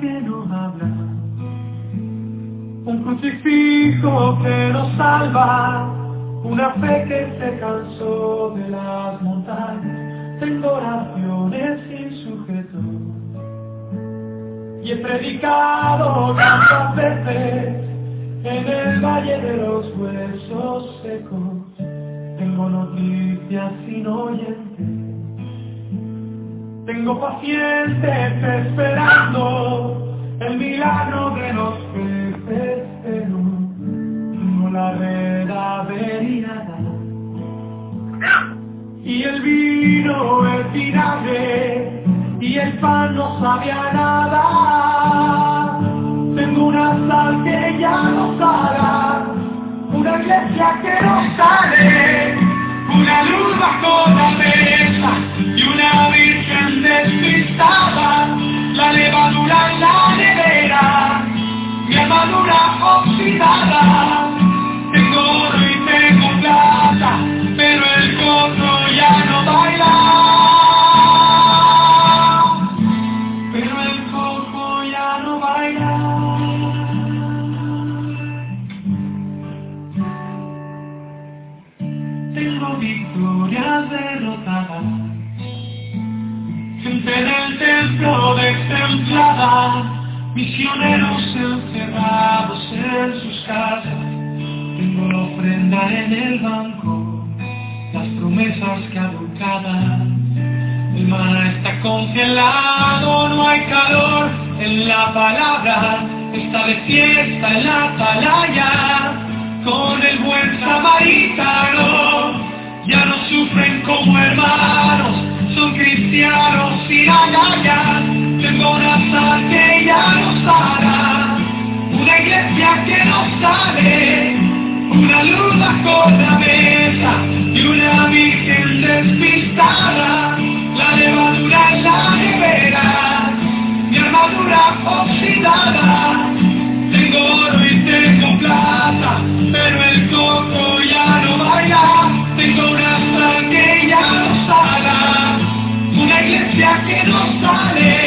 que nos habla, un crucifijo que nos salva, una fe que se cansó de las montañas. Tengo oraciones sin sujeto y he predicado tantas veces en el valle de los huesos secos. Tengo noticias sin oyentes. Tengo pacientes esperando el milagro de los peces, no la verdadera Y el vino es vinagre y el pan no sabía nada. Tengo una sal que ya no sala, una iglesia que no sale, una luz bajo la mesa una virgen despistada, la levadura en la nevera, mi armadura oxidada, del templo destemplada, misioneros encerrados en sus casas. Tengo la ofrenda en el banco, las promesas caducadas. El mar está congelado, no hay calor en la palabra. Está de fiesta en la atalaya, con el buen samaritano. Ya no sufren como hermanos, cristianos Tengo una sal que ya no sana, una iglesia que no sale, una luz bajo la mesa y una virgen despistada. Que no sale.